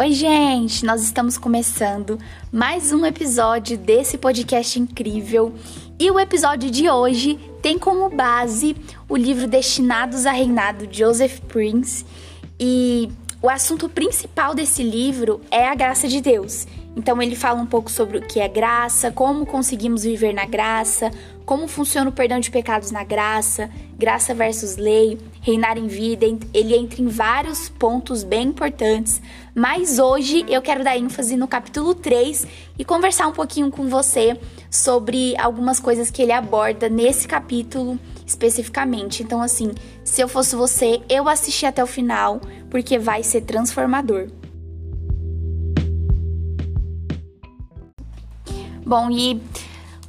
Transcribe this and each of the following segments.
Oi, gente! Nós estamos começando mais um episódio desse podcast incrível. E o episódio de hoje tem como base o livro Destinados a Reinar do Joseph Prince. E o assunto principal desse livro é a graça de Deus. Então ele fala um pouco sobre o que é graça, como conseguimos viver na graça, como funciona o perdão de pecados na graça, graça versus lei, reinar em vida. Ele entra em vários pontos bem importantes, mas hoje eu quero dar ênfase no capítulo 3 e conversar um pouquinho com você sobre algumas coisas que ele aborda nesse capítulo especificamente. Então assim, se eu fosse você, eu assisti até o final, porque vai ser transformador. Bom, e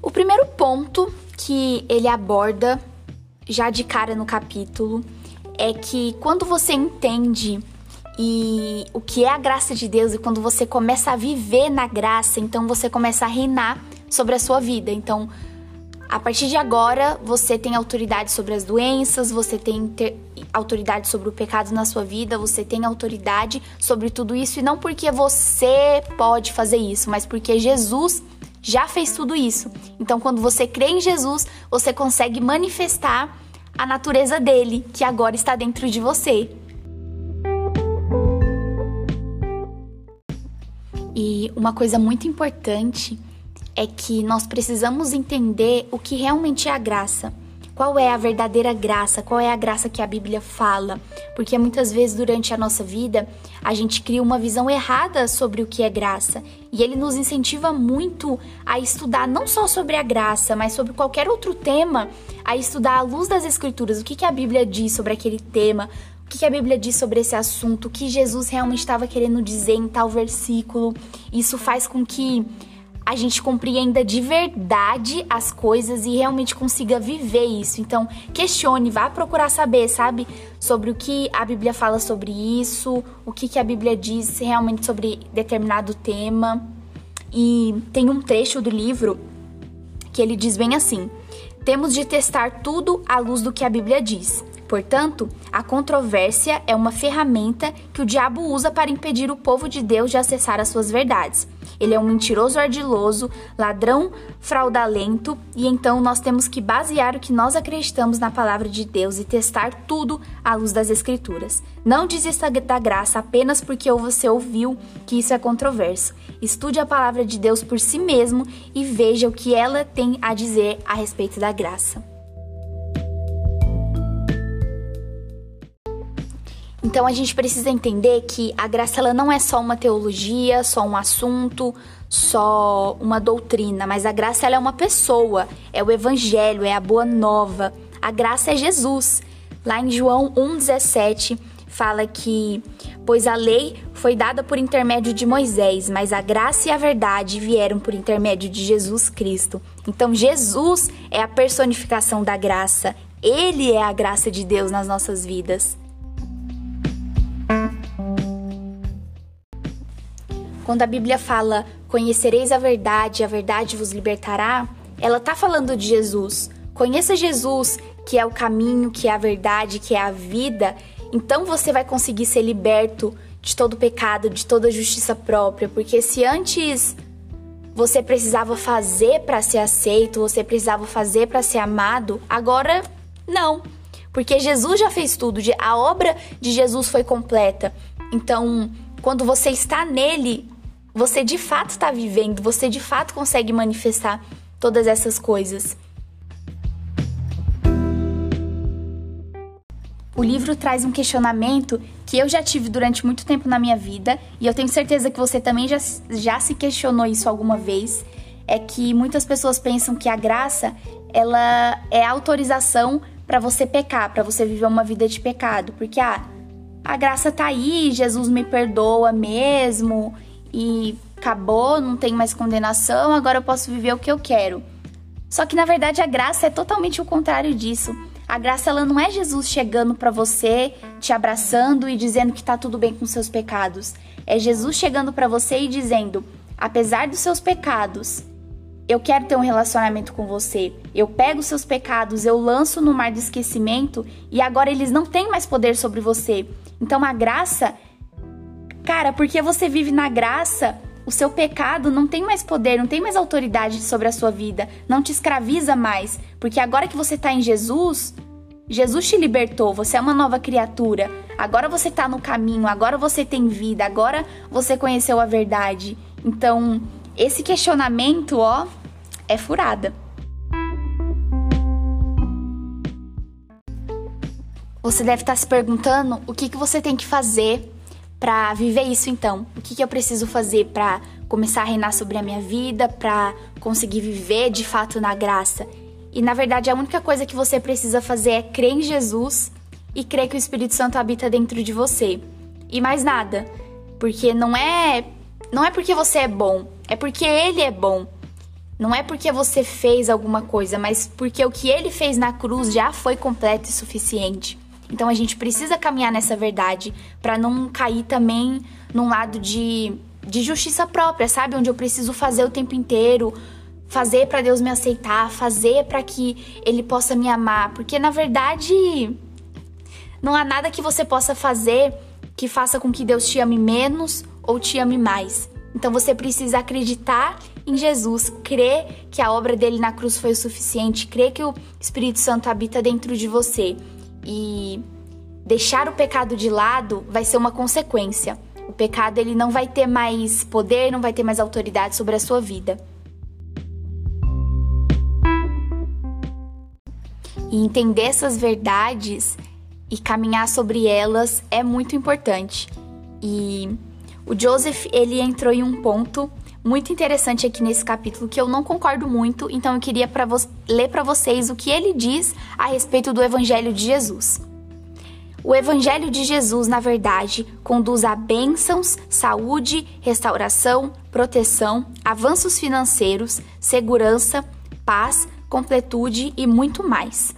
o primeiro ponto que ele aborda já de cara no capítulo é que quando você entende e o que é a graça de Deus e quando você começa a viver na graça, então você começa a reinar sobre a sua vida. Então, a partir de agora, você tem autoridade sobre as doenças, você tem autoridade sobre o pecado na sua vida, você tem autoridade sobre tudo isso e não porque você pode fazer isso, mas porque Jesus já fez tudo isso. Então, quando você crê em Jesus, você consegue manifestar a natureza dele, que agora está dentro de você. E uma coisa muito importante é que nós precisamos entender o que realmente é a graça. Qual é a verdadeira graça? Qual é a graça que a Bíblia fala? Porque muitas vezes durante a nossa vida a gente cria uma visão errada sobre o que é graça. E ele nos incentiva muito a estudar não só sobre a graça, mas sobre qualquer outro tema, a estudar à luz das Escrituras o que, que a Bíblia diz sobre aquele tema, o que a Bíblia diz sobre esse assunto, o que Jesus realmente estava querendo dizer em tal versículo. Isso faz com que a gente compreenda de verdade as coisas e realmente consiga viver isso. Então, questione, vá procurar saber, sabe, sobre o que a Bíblia fala sobre isso, o que, que a Bíblia diz realmente sobre determinado tema. E tem um trecho do livro que ele diz bem assim: temos de testar tudo à luz do que a Bíblia diz. Portanto, a controvérsia é uma ferramenta que o diabo usa para impedir o povo de Deus de acessar as suas verdades. Ele é um mentiroso ardiloso, ladrão fraudulento, e então nós temos que basear o que nós acreditamos na palavra de Deus e testar tudo à luz das Escrituras. Não desista da graça apenas porque você ouviu que isso é controverso. Estude a palavra de Deus por si mesmo e veja o que ela tem a dizer a respeito da graça. Então a gente precisa entender que a graça ela não é só uma teologia, só um assunto, só uma doutrina, mas a graça ela é uma pessoa, é o evangelho, é a boa nova. A graça é Jesus. Lá em João 1:17 fala que pois a lei foi dada por intermédio de Moisés, mas a graça e a verdade vieram por intermédio de Jesus Cristo. Então Jesus é a personificação da graça. Ele é a graça de Deus nas nossas vidas. Quando a Bíblia fala conhecereis a verdade, a verdade vos libertará, ela está falando de Jesus. Conheça Jesus, que é o caminho, que é a verdade, que é a vida. Então você vai conseguir ser liberto de todo pecado, de toda justiça própria, porque se antes você precisava fazer para ser aceito, você precisava fazer para ser amado, agora não. Porque Jesus já fez tudo, a obra de Jesus foi completa. Então, quando você está nele, você de fato está vivendo, você de fato consegue manifestar todas essas coisas. O livro traz um questionamento que eu já tive durante muito tempo na minha vida e eu tenho certeza que você também já, já se questionou isso alguma vez. É que muitas pessoas pensam que a graça ela é autorização para você pecar, para você viver uma vida de pecado, porque ah, a graça tá aí, Jesus me perdoa mesmo e acabou, não tem mais condenação, agora eu posso viver o que eu quero. Só que na verdade a graça é totalmente o contrário disso. A graça ela não é Jesus chegando para você, te abraçando e dizendo que tá tudo bem com seus pecados. É Jesus chegando para você e dizendo: "Apesar dos seus pecados, eu quero ter um relacionamento com você. Eu pego seus pecados, eu lanço no mar do esquecimento e agora eles não têm mais poder sobre você. Então a graça Cara, porque você vive na graça, o seu pecado não tem mais poder, não tem mais autoridade sobre a sua vida, não te escraviza mais, porque agora que você está em Jesus, Jesus te libertou, você é uma nova criatura. Agora você está no caminho, agora você tem vida, agora você conheceu a verdade. Então, esse questionamento, ó, é furada. Você deve estar se perguntando o que, que você tem que fazer para viver isso então. O que, que eu preciso fazer para começar a reinar sobre a minha vida, para conseguir viver de fato na graça. E na verdade a única coisa que você precisa fazer é crer em Jesus e crer que o Espírito Santo habita dentro de você. E mais nada. Porque não é não é porque você é bom, é porque ele é bom. Não é porque você fez alguma coisa, mas porque o que ele fez na cruz já foi completo e suficiente. Então a gente precisa caminhar nessa verdade para não cair também num lado de, de justiça própria, sabe? Onde eu preciso fazer o tempo inteiro, fazer para Deus me aceitar, fazer para que Ele possa me amar, porque na verdade não há nada que você possa fazer que faça com que Deus te ame menos ou te ame mais. Então você precisa acreditar em Jesus, crer que a obra dele na cruz foi o suficiente, crer que o Espírito Santo habita dentro de você e deixar o pecado de lado vai ser uma consequência. O pecado ele não vai ter mais poder, não vai ter mais autoridade sobre a sua vida. E entender essas verdades e caminhar sobre elas é muito importante. E o Joseph, ele entrou em um ponto muito interessante aqui nesse capítulo que eu não concordo muito, então eu queria pra ler para vocês o que ele diz a respeito do Evangelho de Jesus. O Evangelho de Jesus, na verdade, conduz a bênçãos, saúde, restauração, proteção, avanços financeiros, segurança, paz, completude e muito mais.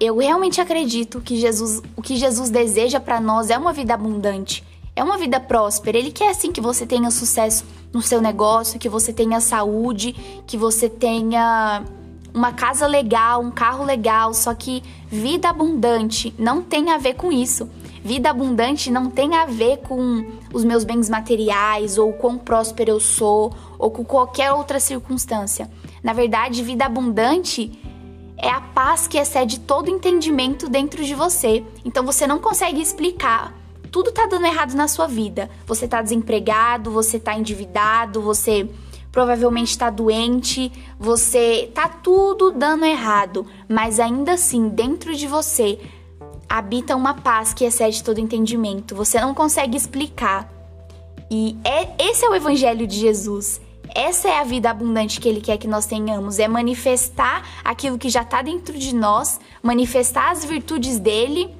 Eu realmente acredito que Jesus, o que Jesus deseja para nós é uma vida abundante, é uma vida próspera. Ele quer assim que você tenha sucesso no seu negócio, que você tenha saúde, que você tenha uma casa legal, um carro legal, só que vida abundante não tem a ver com isso. Vida abundante não tem a ver com os meus bens materiais, ou quão próspero eu sou, ou com qualquer outra circunstância. Na verdade, vida abundante é a paz que excede todo entendimento dentro de você. Então você não consegue explicar tudo tá dando errado na sua vida. Você tá desempregado, você tá endividado, você provavelmente está doente, você tá tudo dando errado, mas ainda assim, dentro de você habita uma paz que excede todo entendimento. Você não consegue explicar. E é esse é o evangelho de Jesus. Essa é a vida abundante que ele quer que nós tenhamos, é manifestar aquilo que já está dentro de nós, manifestar as virtudes dele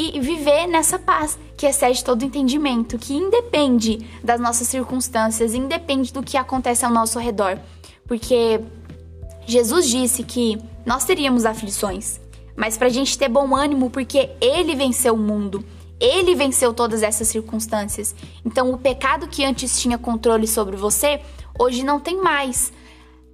e viver nessa paz que excede todo entendimento, que independe das nossas circunstâncias, independe do que acontece ao nosso redor. Porque Jesus disse que nós teríamos aflições, mas para a gente ter bom ânimo, porque Ele venceu o mundo, Ele venceu todas essas circunstâncias. Então, o pecado que antes tinha controle sobre você, hoje não tem mais.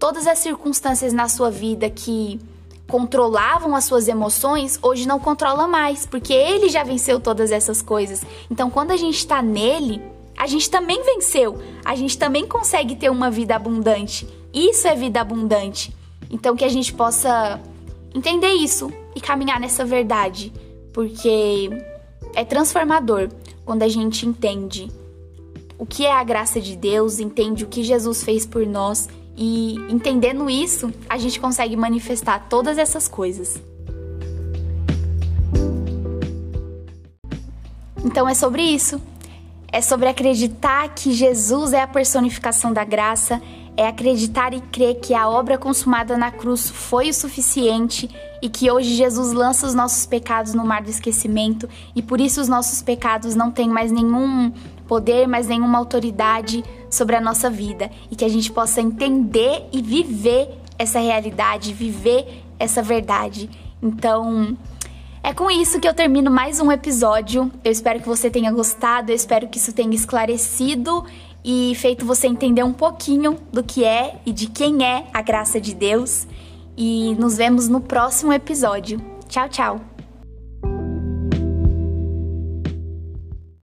Todas as circunstâncias na sua vida que controlavam as suas emoções, hoje não controla mais, porque ele já venceu todas essas coisas. Então, quando a gente está nele, a gente também venceu. A gente também consegue ter uma vida abundante. Isso é vida abundante. Então, que a gente possa entender isso e caminhar nessa verdade, porque é transformador quando a gente entende o que é a graça de Deus, entende o que Jesus fez por nós e entendendo isso, a gente consegue manifestar todas essas coisas. Então é sobre isso. É sobre acreditar que Jesus é a personificação da graça, é acreditar e crer que a obra consumada na cruz foi o suficiente e que hoje Jesus lança os nossos pecados no mar do esquecimento e por isso os nossos pecados não têm mais nenhum poder, mais nenhuma autoridade sobre a nossa vida e que a gente possa entender e viver essa realidade, viver essa verdade. Então, é com isso que eu termino mais um episódio. Eu espero que você tenha gostado, eu espero que isso tenha esclarecido e feito você entender um pouquinho do que é e de quem é a graça de Deus. E nos vemos no próximo episódio. Tchau, tchau!